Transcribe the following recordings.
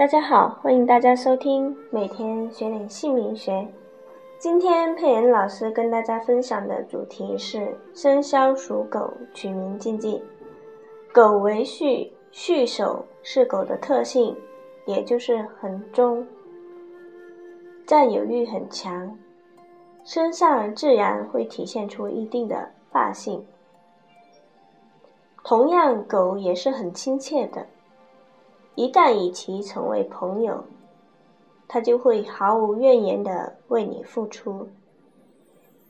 大家好，欢迎大家收听每天学点姓名学。今天佩妍老师跟大家分享的主题是生肖属狗取名禁忌。狗为戌，戌首是狗的特性，也就是很忠，占有欲很强，身上自然会体现出一定的霸性。同样，狗也是很亲切的。一旦与其成为朋友，他就会毫无怨言的为你付出，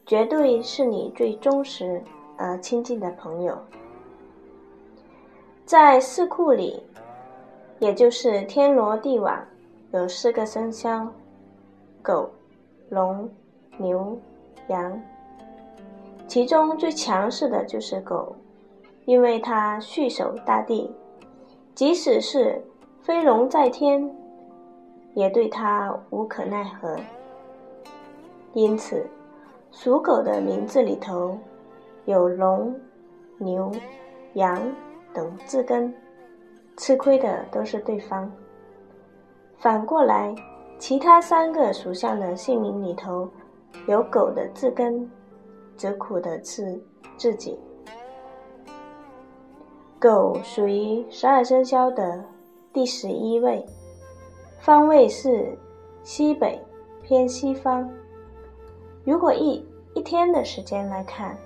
绝对是你最忠实而亲近的朋友。在四库里，也就是天罗地网，有四个生肖：狗、龙、牛、羊。其中最强势的就是狗，因为它蓄守大地，即使是。飞龙在天，也对他无可奈何。因此，属狗的名字里头有龙、牛、羊等字根，吃亏的都是对方。反过来，其他三个属相的姓名里头有狗的字根，则苦的是自己。狗属于十二生肖的。第十一位，方位是西北偏西方。如果一一天的时间来看，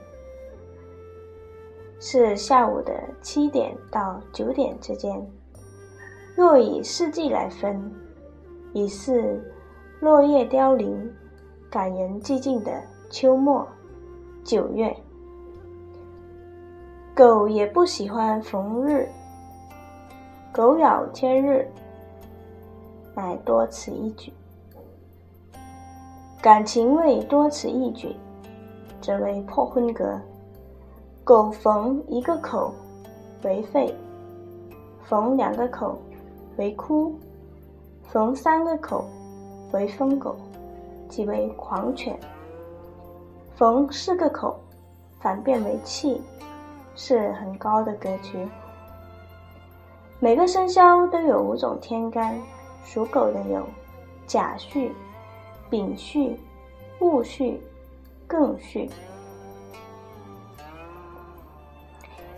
是下午的七点到九点之间。若以四季来分，已是落叶凋零、感人寂静的秋末九月。狗也不喜欢逢日。狗咬千日，乃多此一举。感情未多此一举，则为破婚格。狗逢一个口为吠，逢两个口为哭，逢三个口为疯狗，即为狂犬。逢四个口反变为气，是很高的格局。每个生肖都有五种天干，属狗的有甲戌、丙戌、戊戌、庚戌。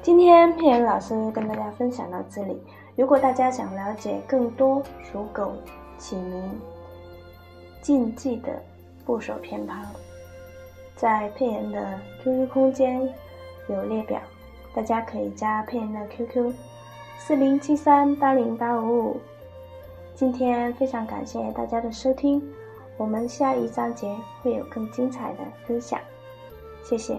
今天佩妍老师跟大家分享到这里。如果大家想了解更多属狗起名禁忌的部首偏旁，在佩妍的 QQ 空间有列表，大家可以加佩妍的 QQ。四零七三八零八五五，今天非常感谢大家的收听，我们下一章节会有更精彩的分享，谢谢。